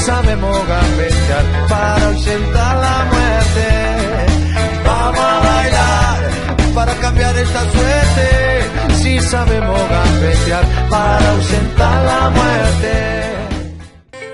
Sabemos gambetear para ausentar la muerte. Vamos a bailar para cambiar esta suerte. Si sabemos gambetear para ausentar la muerte.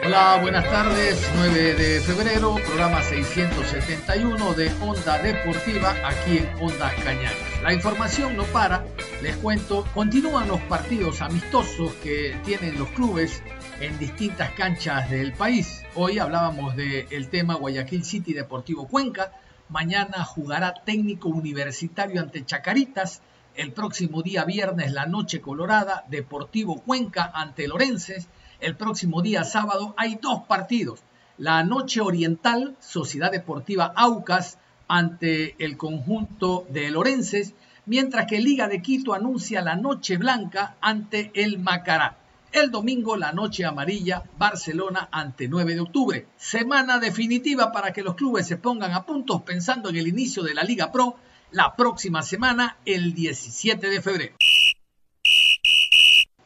Hola, buenas tardes. 9 de febrero, programa 671 de Onda Deportiva aquí en Onda Cañadas. La información no para, les cuento, continúan los partidos amistosos que tienen los clubes en distintas canchas del país. Hoy hablábamos del tema Guayaquil City Deportivo Cuenca. Mañana jugará técnico universitario ante Chacaritas. El próximo día viernes la noche colorada, Deportivo Cuenca ante Lorences. El próximo día sábado hay dos partidos. La noche oriental, Sociedad Deportiva Aucas ante el conjunto de Lorences, mientras que Liga de Quito anuncia la noche blanca ante el Macará. El domingo, la noche amarilla, Barcelona ante 9 de octubre. Semana definitiva para que los clubes se pongan a puntos pensando en el inicio de la Liga Pro la próxima semana, el 17 de febrero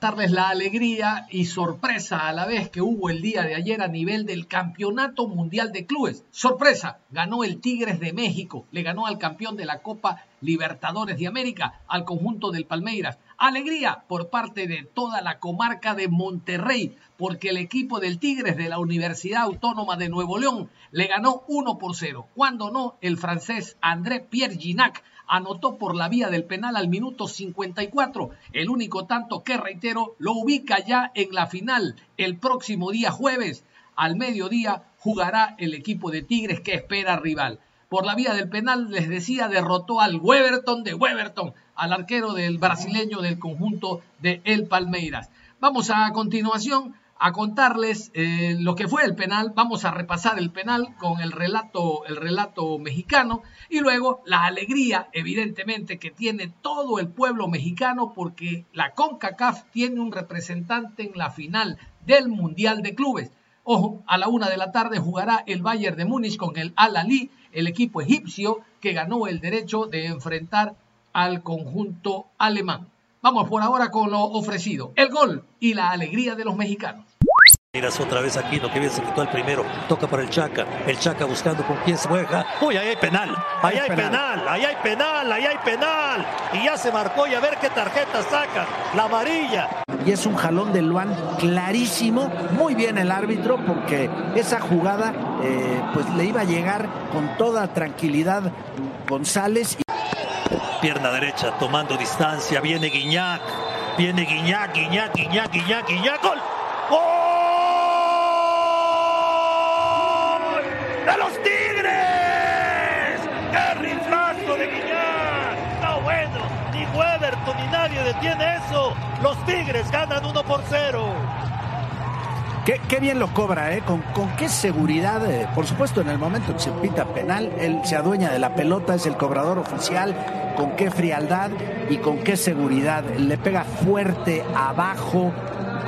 darles la alegría y sorpresa a la vez que hubo el día de ayer a nivel del Campeonato Mundial de Clubes. Sorpresa, ganó el Tigres de México, le ganó al campeón de la Copa Libertadores de América, al conjunto del Palmeiras. Alegría por parte de toda la comarca de Monterrey, porque el equipo del Tigres de la Universidad Autónoma de Nuevo León le ganó 1 por 0. Cuando no, el francés André Pierre Ginac anotó por la vía del penal al minuto 54, el único tanto que, reitero, lo ubica ya en la final. El próximo día jueves, al mediodía, jugará el equipo de Tigres que espera rival. Por la vía del penal, les decía, derrotó al Weberton de Weberton, al arquero del brasileño del conjunto de El Palmeiras. Vamos a continuación a contarles eh, lo que fue el penal. Vamos a repasar el penal con el relato, el relato mexicano y luego la alegría, evidentemente, que tiene todo el pueblo mexicano porque la CONCACAF tiene un representante en la final del Mundial de Clubes. Ojo, a la una de la tarde jugará el Bayern de Múnich con el Al-Ali, el equipo egipcio que ganó el derecho de enfrentar al conjunto alemán. Vamos por ahora con lo ofrecido, el gol y la alegría de los mexicanos. Miras otra vez aquí, lo que bien se quitó el primero. Toca para el Chaca. El Chaca buscando con quién se juega. Uy, ahí hay penal. Ahí hay, penal. Ahí hay penal. Ahí hay penal. Y ya se marcó y a ver qué tarjeta saca. La amarilla. Y es un jalón de Luan clarísimo. Muy bien el árbitro porque esa jugada eh, pues le iba a llegar con toda tranquilidad González. Pierna derecha tomando distancia. Viene Guiñac. Viene Guiñac, Guiñac, Guiñac, Guiñac, Guiñac. ¡Gol! ¡Gol! de los Tigres. ¡Qué riflazo de Guiñán! No, bueno, ni Weberton ni nadie detiene eso. Los Tigres ganan 1 por 0. Qué, bien lo cobra, ¿eh? Con, qué seguridad. Eh, por supuesto, en el momento que se pita penal, él se adueña de la pelota, es el cobrador oficial. Con qué frialdad y con qué seguridad. Le pega fuerte abajo,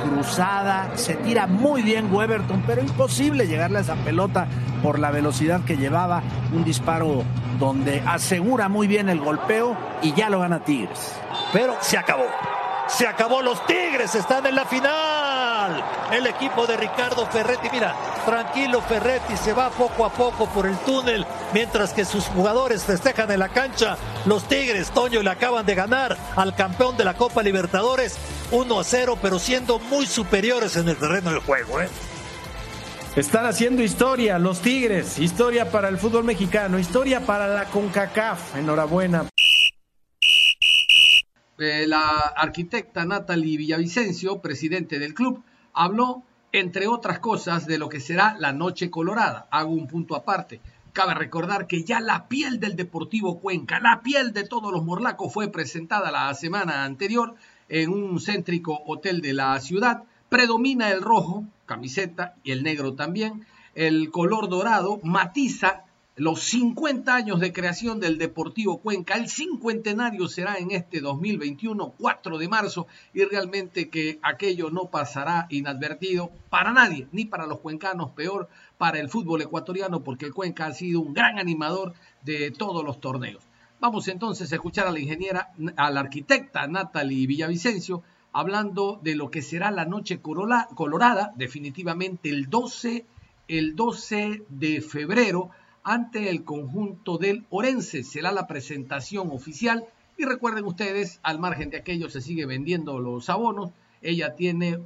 cruzada, se tira muy bien Weberton, pero imposible llegarle a esa pelota por la velocidad que llevaba. Un disparo donde asegura muy bien el golpeo y ya lo gana Tigres. Pero se acabó. Se acabó, los Tigres están en la final. El equipo de Ricardo Ferretti, mira, tranquilo Ferretti se va poco a poco por el túnel, mientras que sus jugadores festejan en la cancha. Los Tigres, Toño, le acaban de ganar al campeón de la Copa Libertadores 1 a 0, pero siendo muy superiores en el terreno del juego. ¿eh? Están haciendo historia los Tigres, historia para el fútbol mexicano, historia para la CONCACAF. Enhorabuena. Eh, la arquitecta Natalie Villavicencio, presidente del club, habló, entre otras cosas, de lo que será la Noche Colorada. Hago un punto aparte. Cabe recordar que ya la piel del Deportivo Cuenca, la piel de todos los morlacos fue presentada la semana anterior en un céntrico hotel de la ciudad. Predomina el rojo, camiseta, y el negro también. El color dorado matiza los 50 años de creación del Deportivo Cuenca. El cincuentenario será en este 2021, 4 de marzo, y realmente que aquello no pasará inadvertido para nadie, ni para los cuencanos, peor para el fútbol ecuatoriano, porque el Cuenca ha sido un gran animador de todos los torneos. Vamos entonces a escuchar a la ingeniera, a la arquitecta Natalie Villavicencio, hablando de lo que será la noche colorada, definitivamente el 12, el 12 de febrero ante el conjunto del Orense. Será la presentación oficial y recuerden ustedes, al margen de aquello se sigue vendiendo los abonos, ella tiene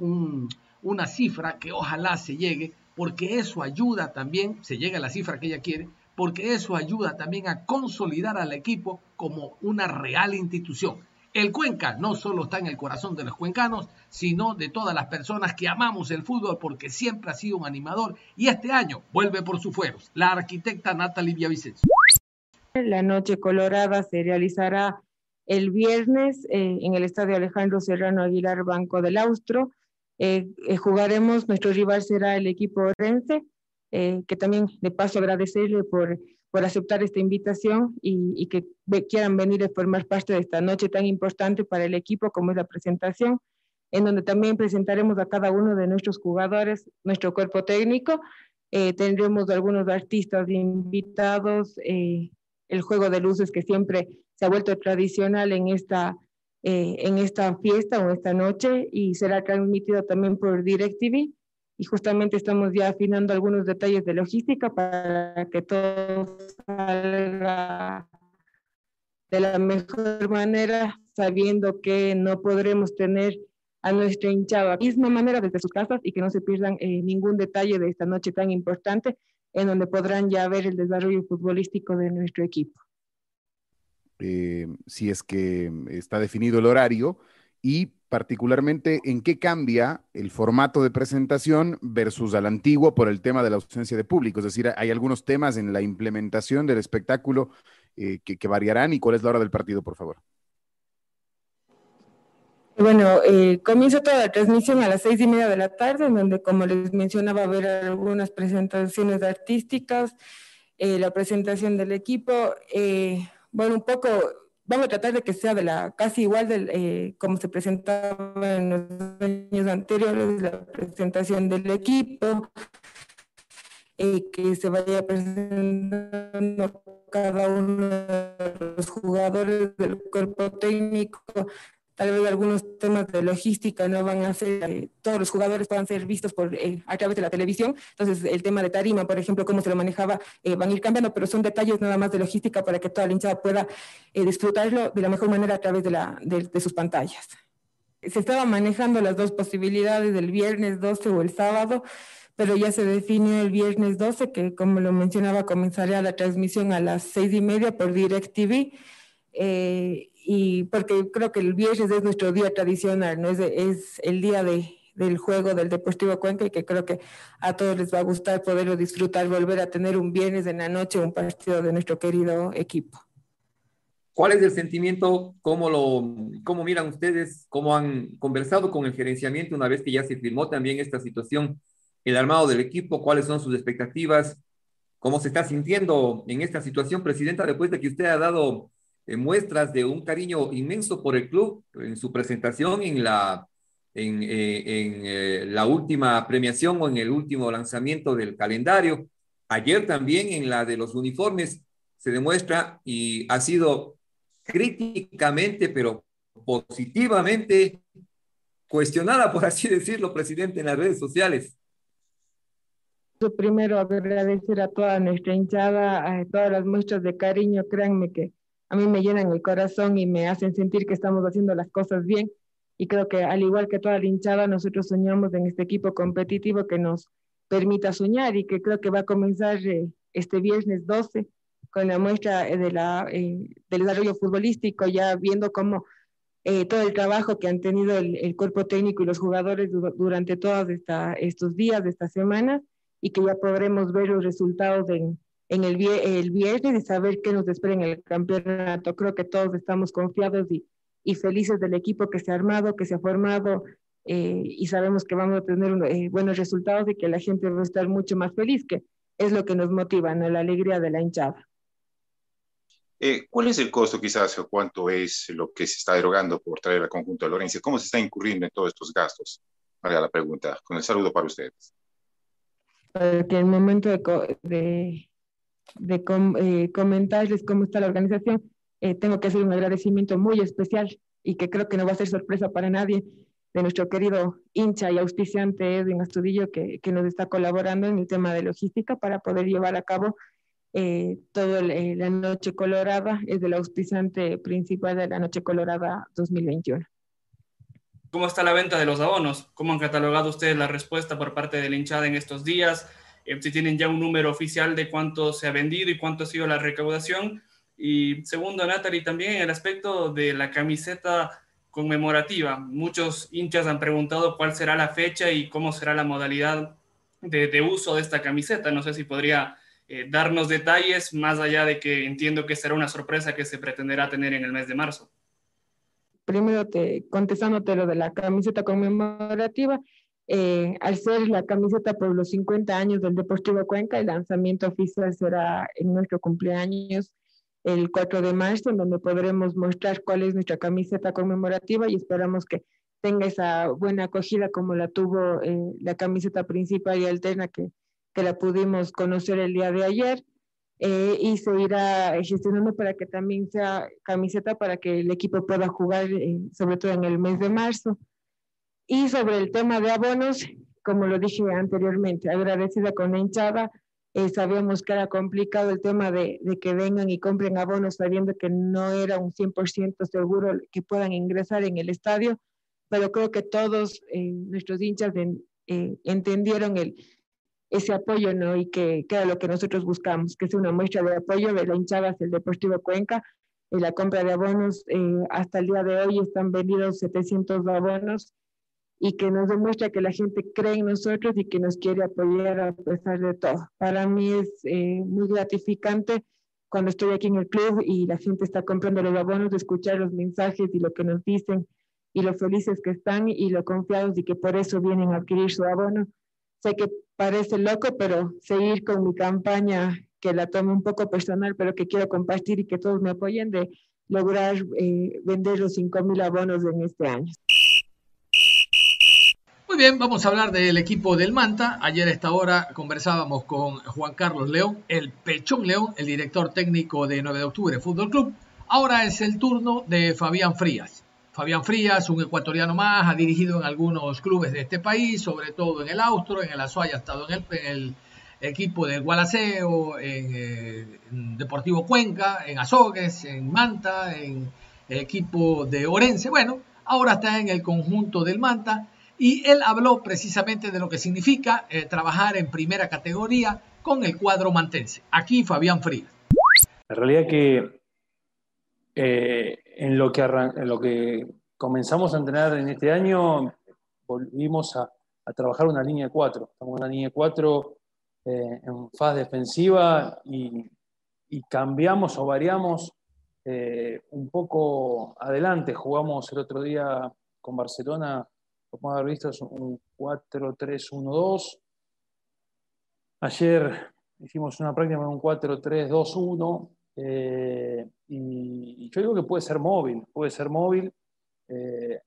una cifra que ojalá se llegue, porque eso ayuda también, se llega a la cifra que ella quiere, porque eso ayuda también a consolidar al equipo como una real institución. El Cuenca no solo está en el corazón de los cuencanos, sino de todas las personas que amamos el fútbol porque siempre ha sido un animador y este año vuelve por sus fueros. La arquitecta Natalie Villavicencio. La noche colorada se realizará el viernes eh, en el estadio Alejandro Serrano Aguilar Banco del Austro. Eh, eh, jugaremos, nuestro rival será el equipo Orense, que también de paso agradecerle por por aceptar esta invitación y, que quieran venir a formar parte de esta noche tan importante para el equipo como es la presentación, en donde también presentaremos a cada uno de nuestros jugadores, nuestro cuerpo técnico. Eh, tendremos algunos artistas invitados, eh, el juego de luces que siempre se ha vuelto tradicional en esta, eh, en esta fiesta o esta noche y será transmitido también por DirecTV y justamente estamos ya afinando algunos detalles de logística para que todo salga de la mejor manera, sabiendo que no podremos tener a nuestra hinchada de misma manera desde sus casas y que no se pierdan eh, ningún detalle de esta noche tan importante en donde podrán ya ver el desarrollo futbolístico de nuestro equipo. Eh, si es que está definido el horario y particularmente en qué cambia el formato de presentación versus al antiguo por el tema de la ausencia de público. Es decir, hay algunos temas en la implementación del espectáculo eh, que, variarán y cuál es la hora del partido, por favor. Bueno, eh, comienza toda la transmisión a las seis y media de la tarde, en donde, como les mencionaba, va a haber algunas presentaciones artísticas, eh, la presentación del equipo. bueno, un poco vamos a tratar de que sea de la casi igual de eh, como se presentaba en los años anteriores, la presentación del equipo, eh, que se vaya presentando cada uno de los jugadores del cuerpo técnico, tal vez algunos temas de logística no van a ser, eh, todos los jugadores puedan ser vistos por, eh, a través de la televisión, entonces el tema de tarima, por ejemplo, cómo se lo manejaba, eh, van a ir cambiando, pero son detalles nada más de logística para que toda la hinchada pueda disfrutarlo de la mejor manera a través de, la, de, sus pantallas. Se estaban manejando las dos posibilidades del viernes 12 o el sábado, pero ya se define el viernes 12, que como lo mencionaba, comenzaría la transmisión a las seis y media por DirecTV. Eh, y porque creo que el viernes es nuestro día tradicional, ¿no? Es, es el día de, del juego del Deportivo Cuenca y que creo que a todos les va a gustar poderlo disfrutar, volver a tener un viernes en la noche un partido de nuestro querido equipo. ¿Cuál es el sentimiento? ¿Cómo lo cómo miran ustedes? ¿Cómo han conversado con el gerenciamiento una vez que ya se firmó también esta situación? El armado del equipo, ¿cuáles son sus expectativas? ¿Cómo se está sintiendo en esta situación, Presidenta, después de que usted ha dado muestras de un cariño inmenso por el club en su presentación en la, en, eh, eh, la última premiación o en el último lanzamiento del calendario. Ayer también en la de los uniformes se demuestra y ha sido críticamente, pero positivamente cuestionada, por así decirlo, presidente, en las redes sociales. Primero agradecer a toda nuestra hinchada, a todas las muestras de cariño, créanme que a mí me llenan el corazón y me hacen sentir que estamos haciendo las cosas bien. Y creo que al igual que toda la hinchada, nosotros soñamos en este equipo competitivo que nos permita soñar y que creo que va a comenzar eh, este viernes 12 con la muestra eh, de la, eh, del desarrollo futbolístico, ya viendo cómo todo el trabajo que han tenido el, cuerpo técnico y los jugadores durante todos estos días, de esta semana, y que ya podremos ver los resultados en, en el, el viernes y saber qué nos espera en el campeonato. Creo que todos estamos confiados y, y felices del equipo que se ha armado, que se ha formado eh, y sabemos que vamos a tener eh, buenos resultados y que la gente va a estar mucho más feliz, que es lo que nos motiva, ¿no? la alegría de la hinchada. Eh, ¿Cuál es el costo quizás o cuánto es lo que se está derogando por traer al conjunto de Lorenzo? ¿Cómo se está incurriendo en todos estos gastos? Haga la pregunta. Con el saludo para ustedes. Porque el momento de, de, de eh, comentarles cómo está la organización, eh, tengo que hacer un agradecimiento muy especial y que creo que no va a ser sorpresa para nadie de nuestro querido hincha y auspiciante Edwin Astudillo que, que nos está colaborando en el tema de logística para poder llevar a cabo eh, toda eh, la Noche Colorada es del auspiciante principal de la Noche Colorada 2021. ¿Cómo está la venta de los abonos? ¿Cómo han catalogado ustedes la respuesta por parte de la hinchada en estos días? Eh, si tienen ya un número oficial de cuánto se ha vendido y cuánto ha sido la recaudación. Y segundo, Natalie, también el aspecto de la camiseta conmemorativa. Muchos hinchas han preguntado cuál será la fecha y cómo será la modalidad de, de uso de esta camiseta. No sé si podría eh, darnos detalles más allá de que entiendo que será una sorpresa que se pretenderá tener en el mes de marzo. Primero, te, contestándote lo de la camiseta conmemorativa, eh, al ser la camiseta por los 50 años del Deportivo Cuenca, el lanzamiento oficial será en nuestro cumpleaños el 4 de marzo, en donde podremos mostrar cuál es nuestra camiseta conmemorativa y esperamos que tenga esa buena acogida como la tuvo eh, la camiseta principal y alterna que que la pudimos conocer el día de ayer. Eh, y se irá gestionando para que también sea camiseta para que el equipo pueda jugar, eh, sobre todo en el mes de marzo. Y sobre el tema de abonos, como lo dije anteriormente, agradecida con la hinchada, eh, sabíamos que era complicado el tema de, de, que vengan y compren abonos sabiendo que no era un 100% seguro que puedan ingresar en el estadio, pero creo que todos nuestros hinchas entendieron el, ese apoyo, ¿no? Y que, que era lo que nosotros buscamos, que es una muestra de apoyo de la hinchada hacia el Deportivo Cuenca. Y la compra de abonos, eh, hasta el día de hoy están vendidos 700 abonos y que nos demuestra que la gente cree en nosotros y que nos quiere apoyar a pesar de todo. Para mí es eh, muy gratificante cuando estoy aquí en el club y la gente está comprando los abonos, de escuchar los mensajes y lo que nos dicen y lo felices que están y lo confiados y que por eso vienen a adquirir su abono. Sé que parece loco, pero seguir con mi campaña que la tomo un poco personal, pero que quiero compartir y que todos me apoyen de lograr eh, vender los 5.000 abonos en este año. Bien, vamos a hablar del equipo del Manta. Ayer a esta hora conversábamos con Juan Carlos León, el Pechón León, el director técnico de 9 de octubre Fútbol Club. Ahora es el turno de Fabián Frías. Fabián Frías, un ecuatoriano más, ha dirigido en algunos clubes de este país, sobre todo en el Austro, en el Azuay, ha estado en el, equipo de Gualaceo, eh, en, Deportivo Cuenca, en Azogues, en Manta, en el equipo de Orense. Bueno, ahora está en el conjunto del Manta y él habló precisamente de lo que significa eh, trabajar en primera categoría con el cuadro mantense. Aquí Fabián Frías. La realidad que eh, en lo que, en lo que comenzamos a entrenar en este año, volvimos a, trabajar una línea de cuatro. Estamos en una línea de cuatro eh, en fase defensiva y, cambiamos o variamos eh, un poco adelante. Jugamos el otro día con Barcelona, como haber visto, un 4-3-1-2. Ayer hicimos una práctica con un 4-3-2-1 eh, y, yo digo que puede ser móvil, puede ser móvil, eh,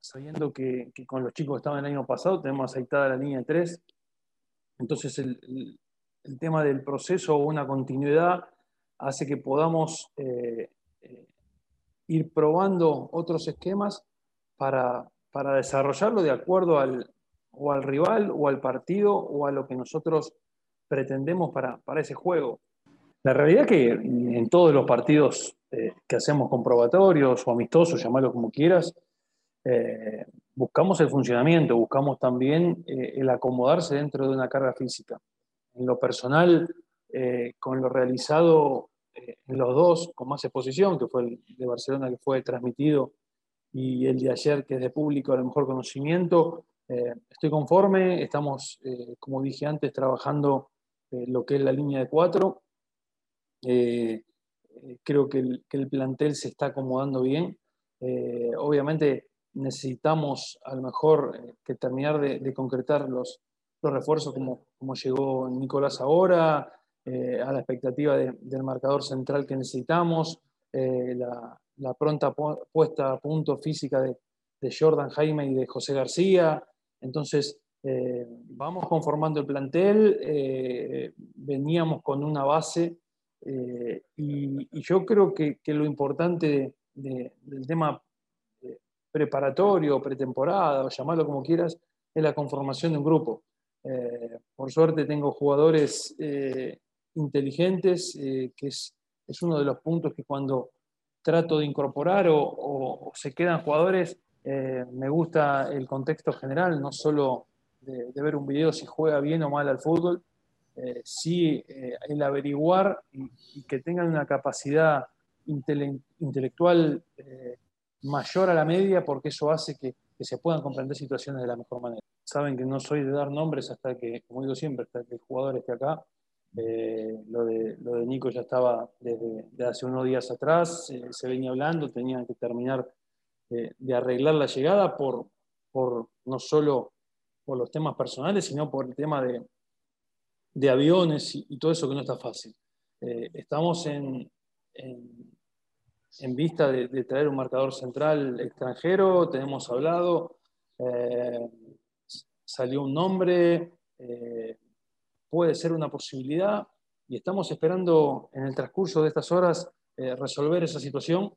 sabiendo que, con los chicos que estaban el año pasado tenemos aceitada la línea 3. Entonces el, tema del proceso o una continuidad hace que podamos eh, ir probando otros esquemas para, para, desarrollarlo de acuerdo al, o al rival o al partido o a lo que nosotros pretendemos para, para ese juego. La realidad es que en todos los partidos eh, que hacemos comprobatorios o amistosos, llamarlo como quieras, eh, buscamos el funcionamiento, buscamos también eh, el acomodarse dentro de una carga física. En lo personal, con lo realizado en los dos, con más exposición, que fue el de Barcelona que fue transmitido y el de ayer que es de público, a lo mejor conocimiento, estoy conforme, estamos, como dije antes, trabajando lo que es la línea de cuatro. creo que el, que el, plantel se está acomodando bien. obviamente necesitamos a lo mejor que terminar de, concretar los, los refuerzos como, como llegó Nicolás ahora, a la expectativa del marcador central que necesitamos, la, la, pronta puesta a punto física de, Jordan Jaime y de José García. Entonces, eh, vamos conformando el plantel, eh, veníamos con una base eh, y, yo creo que, lo importante del tema preparatorio, pretemporada, o llamarlo como quieras, es la conformación de un grupo. por suerte tengo jugadores inteligentes, que es, es, uno de los puntos que cuando trato de incorporar o se quedan jugadores, eh, me gusta el contexto general, no solo de, ver un video si juega bien o mal al fútbol, eh, sí eh, el averiguar y, que tengan una capacidad intelectual mayor a la media, porque eso hace que, se puedan comprender situaciones de la mejor manera. Saben que no soy de dar nombres hasta que, como digo siempre, hasta que el jugador esté acá. Lo, de, lo de Nico ya estaba desde, hace unos días atrás, se venía hablando, tenían que terminar de, arreglar la llegada por, por, no solo por los temas personales, sino por el tema de, de aviones y, todo eso que no está fácil. Eh, estamos en, en, vista de, traer un marcador central extranjero, tenemos hablado, eh, salió un nombre, eh, puede ser una posibilidad y estamos esperando en el transcurso de estas horas resolver esa situación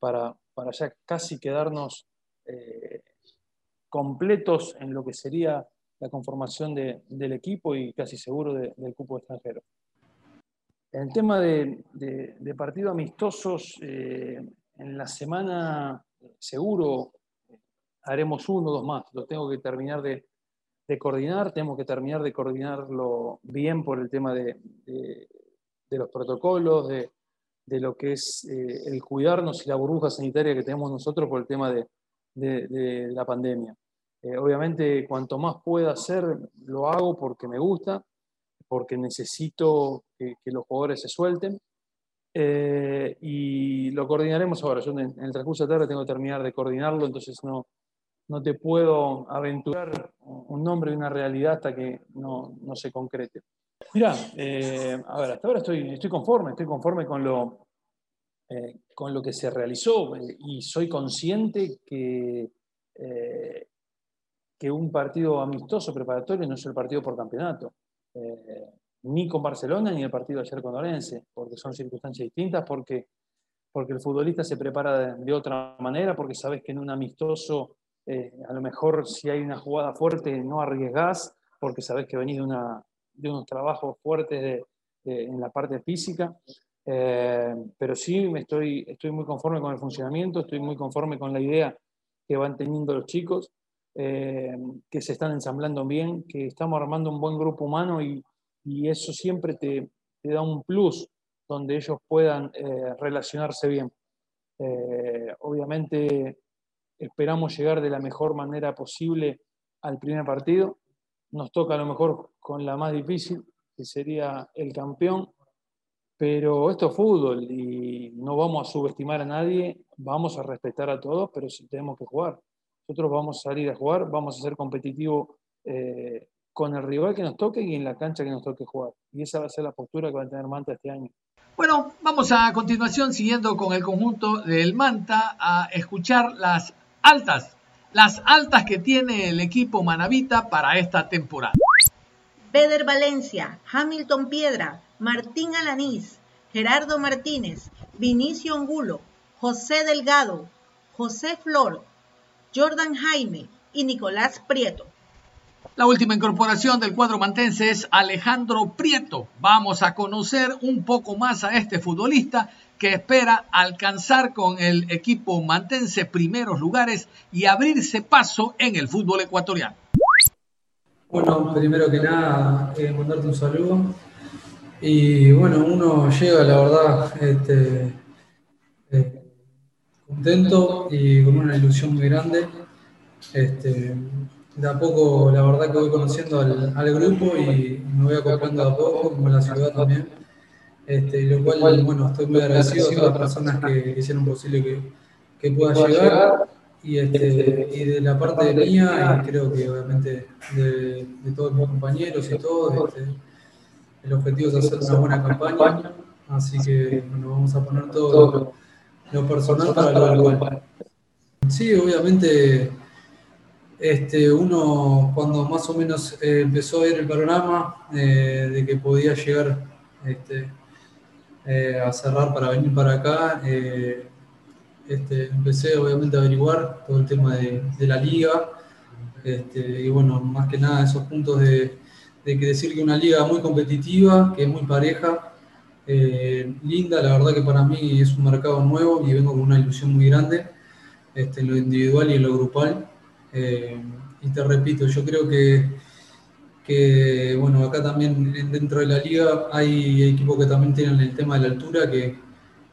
para, para ya casi quedarnos eh, completos en lo que sería la conformación del equipo y casi seguro del cupo extranjero. En el tema de, de, partidos amistosos, eh, en la semana seguro haremos uno o dos más. Lo tengo que terminar de, coordinar, tenemos que terminar de coordinarlo bien por el tema de, los protocolos, de, de lo que es eh, el cuidarnos y la burbuja sanitaria que tenemos nosotros por el tema de, la pandemia. Eh, obviamente, cuanto más pueda hacer, lo hago porque me gusta, porque necesito que, los jugadores se suelten. Eh, y lo coordinaremos ahora. Yo en, el transcurso de tarde tengo que terminar de coordinarlo, entonces no, no te puedo aventurar un nombre y una realidad hasta que no, no se concrete. Mira, eh, a ver, hasta ahora estoy, estoy conforme, estoy conforme con lo, eh, con lo que se realizó eh, y soy consciente que, que un partido amistoso preparatorio no es el partido por campeonato, ni con Barcelona ni el partido ayer con Orense, porque son circunstancias distintas, porque, porque el futbolista se prepara de, otra manera, porque sabes que en un amistoso a lo mejor si hay una jugada fuerte no arriesgás, porque sabes que venís de una, de unos trabajos fuertes en la parte física, eh, pero sí me estoy, estoy muy conforme con el funcionamiento, estoy muy conforme con la idea que van teniendo los chicos, eh, que se están ensamblando bien, que estamos armando un buen grupo humano y, y eso siempre te, te, da un plus donde ellos puedan eh, relacionarse bien. obviamente esperamos llegar de la mejor manera posible al primer partido. Nos toca a lo mejor con la más difícil, que sería el campeón, pero esto es fútbol y no vamos a subestimar a nadie, vamos a respetar a todos, pero sí tenemos que jugar. Nosotros vamos a salir a jugar, vamos a ser competitivos eh, con el rival que nos toque y en la cancha que nos toque jugar. Y esa va a ser la postura que va a tener Manta este año. Bueno, vamos a continuación, siguiendo con el conjunto del Manta, a escuchar las altas, las altas que tiene el equipo Manavita para esta temporada. Peder Valencia, Hamilton Piedra, Martín Alanís, Gerardo Martínez, Vinicio Angulo, José Delgado, José Flor, Jordan Jaime y Nicolás Prieto. La última incorporación del cuadro mantense es Alejandro Prieto. Vamos a conocer un poco más a este futbolista que espera alcanzar con el equipo mantense primeros lugares y abrirse paso en el fútbol ecuatoriano. Bueno, primero que nada, eh, mandarte un saludo. Y bueno, uno llega, la verdad, este, eh, contento y con una ilusión muy grande. Este, de a poco, la verdad que voy conociendo al, al grupo y me voy acoplando de a poco, como la ciudad también. Este, lo cual, bueno, estoy muy agradecido a todas las personas que hicieron posible que, que pueda llegar. Y, este, y de la parte de mía, y creo que obviamente de, de todos mis compañeros y todos, este, el objetivo es hacer una buena campaña. Así que bueno, vamos a poner todo lo, lo personal para lo global. Sí, obviamente este, uno cuando más o menos eh, empezó a ver el panorama eh, de que podía llegar este, eh, a cerrar para venir para acá, este, empecé obviamente a averiguar todo el tema de, la liga este, y bueno, más que nada esos puntos de, de, que decir que una liga muy competitiva, que es muy pareja, linda, la verdad que para mí es un mercado nuevo y vengo con una ilusión muy grande este, en lo individual y en lo grupal. Eh, y te repito, yo creo que, que, bueno, acá también dentro de la liga hay equipos que también tienen el tema de la altura, que,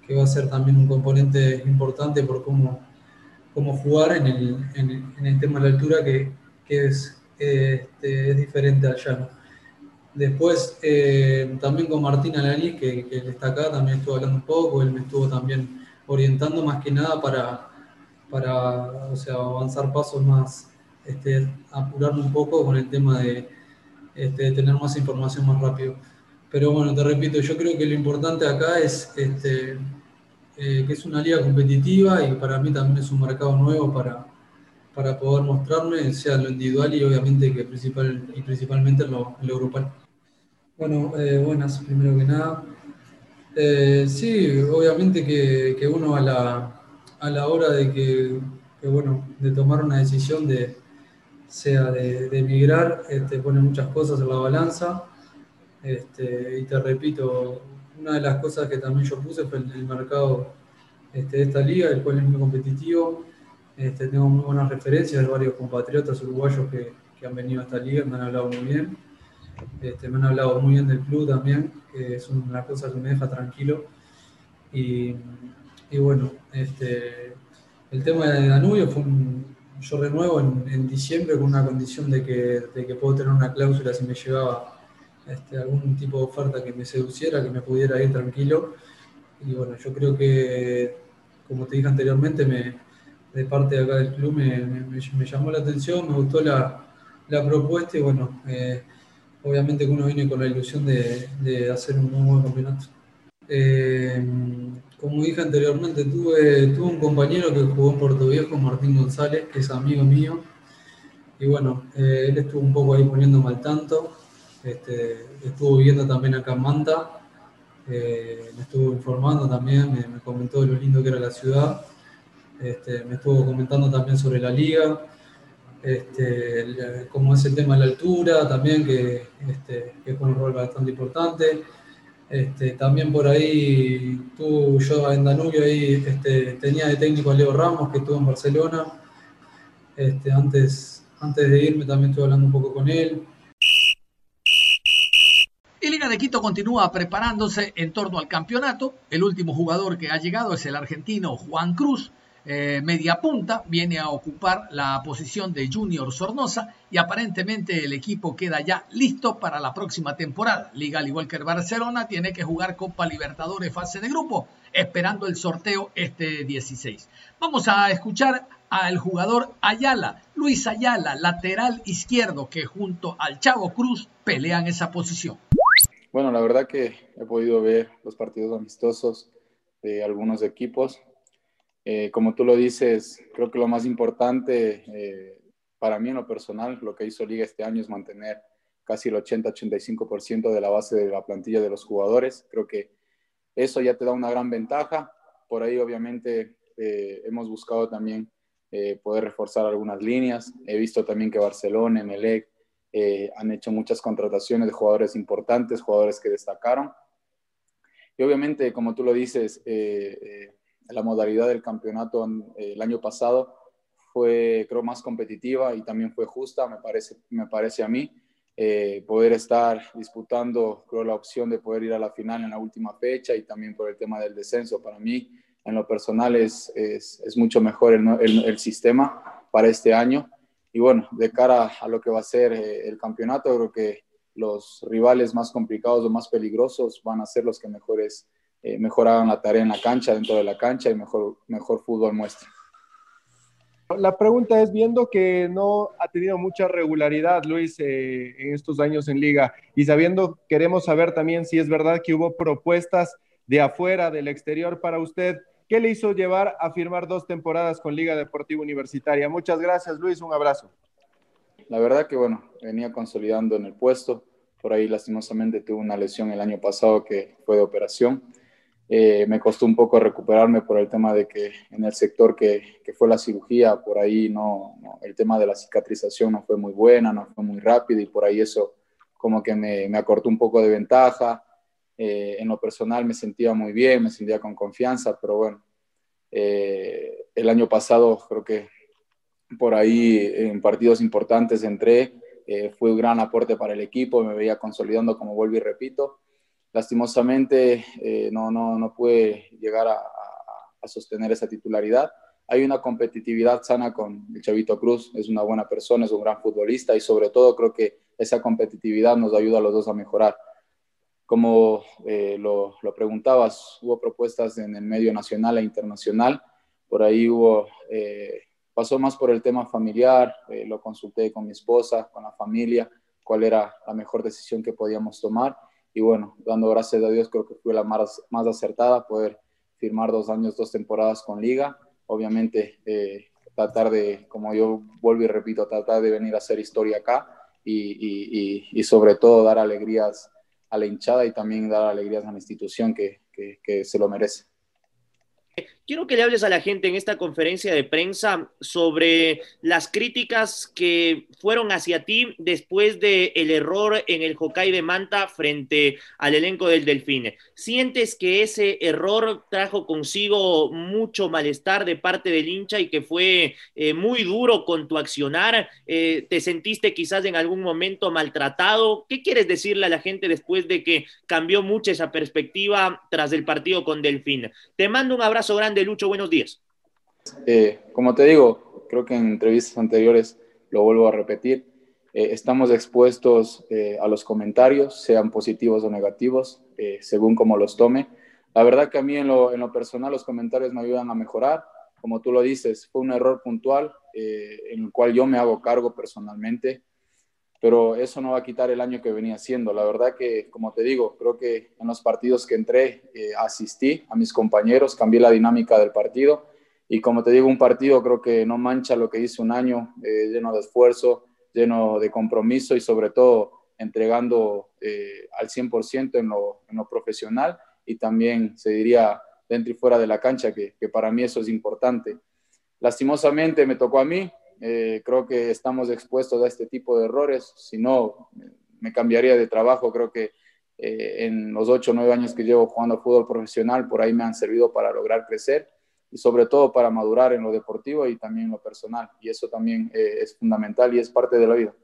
que va a ser también un componente importante por cómo, cómo jugar en el, en, tema de la altura, que, que es, este, es diferente allá. Después, eh, también con Martín Alaní, que, que está acá, también estuvo hablando un poco, él me estuvo también orientando más que nada para, para o sea, avanzar pasos más, este, apurarme un poco con el tema de, este, tener más información más rápido. Pero bueno, te repito, yo creo que lo importante acá es este, eh, que es una liga competitiva y para mí también es un mercado nuevo para, para poder mostrarme, sea lo individual y obviamente que principal, y principalmente en lo, en lo grupal. Bueno, eh, buenas, primero que nada. Eh, sí, obviamente que, que uno a la, a la hora de que, bueno, de tomar una decisión de, sea de, emigrar, este, pone muchas cosas en la balanza. Este, y te repito, una de las cosas que también yo puse fue el, mercado este, de esta liga, el cual es muy competitivo. Este, tengo muy buenas referencias de varios compatriotas uruguayos que, que han venido a esta liga, me han hablado muy bien. Me han hablado muy bien del club también, que es una cosa que me deja tranquilo. Y, y bueno, el tema de Danubio fue un, yo renuevo en, diciembre con una condición de que, de que, puedo tener una cláusula si me llegaba este, algún tipo de oferta que me seduciera, que me pudiera ir tranquilo. Y bueno, yo creo que, como te dije anteriormente, me, de parte de acá del club me, me, llamó la atención, me gustó la, la propuesta y bueno, eh, obviamente que uno viene con la ilusión de, de hacer un muy buen campeonato. Eh, como dije anteriormente, tuve, tuve un compañero que jugó en Puerto Viejo, Martín González, que es amigo mío. Y bueno, eh, él estuvo un poco ahí poniéndome al tanto. Este, estuvo viviendo también acá en Manta. Eh, me estuvo informando también, me, comentó de lo lindo que era la ciudad. Este, me estuvo comentando también sobre la liga, este, cómo es el tema de la altura también, que, este, que es un rol bastante importante. Este, también por ahí tú, yo en Danubio ahí este, tenía de técnico a Leo Ramos que estuvo en Barcelona. Este, antes, antes de irme también estuve hablando un poco con él. Y Liga de Quito continúa preparándose en torno al campeonato. El último jugador que ha llegado es el argentino Juan Cruz, eh, media punta, viene a ocupar la posición de Junior Sornosa y aparentemente el equipo queda ya listo para la próxima temporada. Liga, al igual que el Barcelona, tiene que jugar Copa Libertadores fase de grupo, esperando el sorteo este 16. Vamos a escuchar al jugador Ayala, Luis Ayala, lateral izquierdo, que junto al Chavo Cruz pelean esa posición. Bueno, la verdad que he podido ver los partidos amistosos de algunos equipos eh, como tú lo dices, creo que lo más importante eh, para mí en lo personal, lo que hizo Liga este año es mantener casi el 80-85% de la base de la plantilla de los jugadores. Creo que eso ya te da una gran ventaja. Por ahí obviamente eh, hemos buscado también poder reforzar algunas líneas. He visto también que Barcelona, Emelec han hecho muchas contrataciones de jugadores importantes, jugadores que destacaron. Y obviamente, como tú lo dices, la modalidad del campeonato el año pasado fue, creo, más competitiva y también fue justa, me parece, me parece a mí. Eh, poder estar disputando, creo, la opción de poder ir a la final en la última fecha y también por el tema del descenso. Para mí, en lo personal, es, es, mucho mejor el, el, sistema para este año. y bueno, de cara a lo que va a ser eh, el campeonato, creo que los rivales más complicados o más peligrosos van a ser los que mejores, eh, mejor hagan la tarea en la cancha, dentro de la cancha y mejor, mejor fútbol muestren. La pregunta es, viendo que no ha tenido mucha regularidad Luis eh, en estos años en liga y sabiendo, queremos saber también si es verdad que hubo propuestas de afuera, del exterior para usted. ¿Qué le hizo llevar a firmar dos temporadas con Liga Deportiva Universitaria? Muchas gracias Luis, un abrazo. La verdad que bueno, venía consolidando en el puesto, por ahí lastimosamente tuve una lesión el año pasado que fue de operación eh, me costó un poco recuperarme por el tema de que en el sector que, que fue la cirugía, por ahí no, el tema de la cicatrización no fue muy buena, no fue muy rápido y por ahí eso como que me, me acortó un poco de ventaja. Eh, en lo personal me sentía muy bien, me sentía con confianza, pero bueno, eh, el año pasado creo que por ahí en partidos importantes entré, fue un gran aporte para el equipo, me veía consolidando como vuelvo y repito lastimosamente eh, no, no, no pude llegar a, sostener esa titularidad. Hay una competitividad sana con el Chavito Cruz, es una buena persona, es un gran futbolista y sobre todo creo que esa competitividad nos ayuda a los dos a mejorar. Como eh, lo, lo, preguntabas, hubo propuestas en el medio nacional e internacional, por ahí hubo, eh, pasó más por el tema familiar, lo consulté con mi esposa, con la familia, cuál era la mejor decisión que podíamos tomar y bueno, dando gracias a Dios, creo que fue la más, más acertada poder firmar dos años, dos temporadas con Liga. Obviamente, eh, tratar de, como yo vuelvo y repito, tratar de venir a hacer historia acá y, y, y, sobre todo dar alegrías a la hinchada y también dar alegrías a la institución que, que, que se lo merece. Quiero que le hables a la gente en esta conferencia de prensa sobre las críticas que fueron hacia ti después del el error en el Hokkaido de Manta frente al elenco del Delfín. ¿Sientes que ese error trajo consigo mucho malestar de parte del hincha y que fue eh, muy duro con tu accionar? Eh, ¿Te sentiste quizás en algún momento maltratado? ¿Qué quieres decirle a la gente después de que cambió mucho esa perspectiva tras el partido con Delfín? Te mando un abrazo grande de Lucho, buenos días. Eh, como te digo, creo que en entrevistas anteriores lo vuelvo a repetir, eh, estamos expuestos eh, a los comentarios, sean positivos o negativos, según como los tome. La verdad que a mí en lo, personal los comentarios me ayudan a mejorar. Como tú lo dices, fue un error puntual en el cual yo me hago cargo personalmente, pero eso no va a quitar el año que venía haciendo. La verdad que, como te digo, creo que en los partidos que entré eh, asistí a mis compañeros, cambié la dinámica del partido y como te digo, un partido creo que no mancha lo que hice un año, eh, lleno de esfuerzo, lleno de compromiso y sobre todo entregando eh, al 100% en lo, en lo profesional y también se diría dentro y fuera de la cancha, que para mí eso es importante. Lastimosamente me tocó a mí, eh, creo que estamos expuestos a este tipo de errores. Si no, me cambiaría de trabajo. Creo que eh, en los ocho o nueve años que llevo jugando fútbol profesional, por ahí me han servido para lograr crecer y sobre todo para madurar en lo deportivo y también en lo personal. Y eso también eh, es fundamental y es parte de la vida.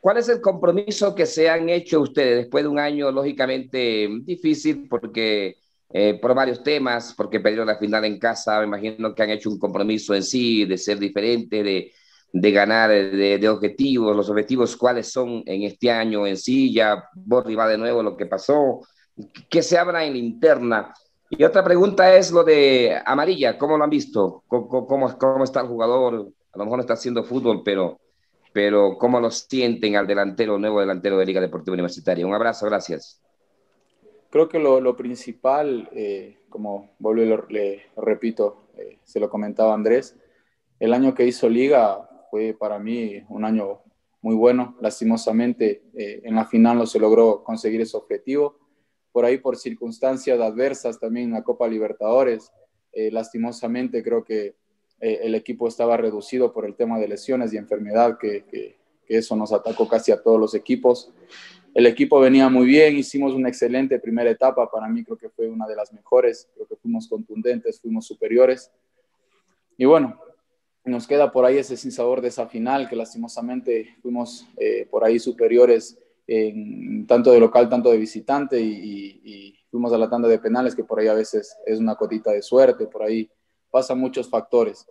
¿Cuál es el compromiso que se han hecho ustedes después de un año lógicamente difícil porque eh, por varios temas, porque perdieron la final en casa, me imagino que han hecho un compromiso en sí de ser diferente, de, de ganar, de, de, objetivos, los objetivos cuáles son en este año en sí, ya Borri va de nuevo lo que pasó, ¿qué se habla en la interna? Y otra pregunta es lo de Amarilla, ¿cómo lo han visto? ¿Cómo, cómo, cómo está el jugador? A lo mejor no está haciendo fútbol, pero, pero ¿cómo lo sienten al delantero, nuevo delantero de Liga Deportiva Universitaria? Un abrazo, gracias. Creo que lo, lo principal, eh, como vuelvo lo, le repito, eh, se lo comentaba Andrés, el año que hizo Liga fue para mí un año muy bueno. Lastimosamente, eh, en la final no se logró conseguir ese objetivo. Por ahí, por circunstancias adversas, también en la Copa Libertadores, lastimosamente creo que el equipo estaba reducido por el tema de lesiones y enfermedad, que, que, que eso nos atacó casi a todos los equipos. El equipo venía muy bien, hicimos una excelente primera etapa, para mí creo que fue una de las mejores, creo que fuimos contundentes, fuimos superiores. Y bueno, nos queda por ahí ese sinsabor de esa final, que lastimosamente fuimos eh, por ahí superiores, en, tanto de local, tanto de visitante, y, fuimos a la tanda de penales, que por ahí a veces es una cotita de suerte, por ahí pasan muchos factores.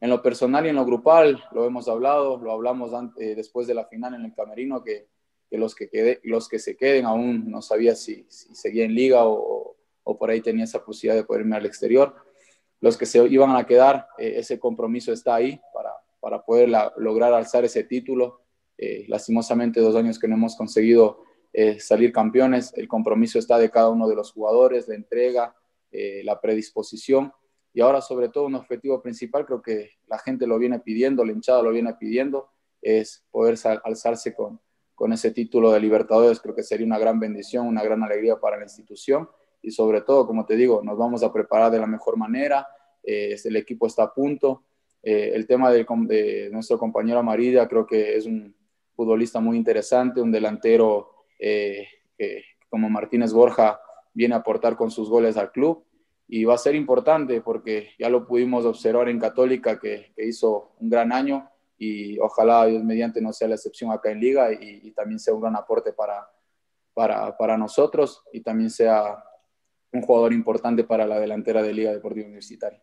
en lo personal y en lo grupal, lo hemos hablado, lo hablamos eh, después de la final en el Camerino, que, que los, que quede, los que se queden aún no sabía si, si seguía en liga o, o, por ahí tenía esa posibilidad de poder irme al exterior. Los que se iban a quedar, eh, ese compromiso está ahí para, para poder lograr alzar ese título. Eh, lastimosamente, dos años que no hemos conseguido salir campeones, el compromiso está de cada uno de los jugadores, la entrega, la predisposición y ahora sobre todo un objetivo principal, creo que la gente lo viene pidiendo, la hinchada lo viene pidiendo, es poder alzarse con, con ese título de Libertadores. Creo que sería una gran bendición, una gran alegría para la institución y sobre todo, como te digo, nos vamos a preparar de la mejor manera, eh, el equipo está a punto. Eh, el tema de, nuestro compañero Amarilla creo que es un futbolista muy interesante, un delantero eh, que como Martínez Borja viene a aportar con sus goles al club y va a ser importante porque ya lo pudimos observar en Católica que, hizo un gran año y ojalá Dios mediante no sea la excepción acá en Liga y, también sea un gran aporte para, para, para, nosotros y también sea un jugador importante para la delantera de Liga Deportiva Universitaria.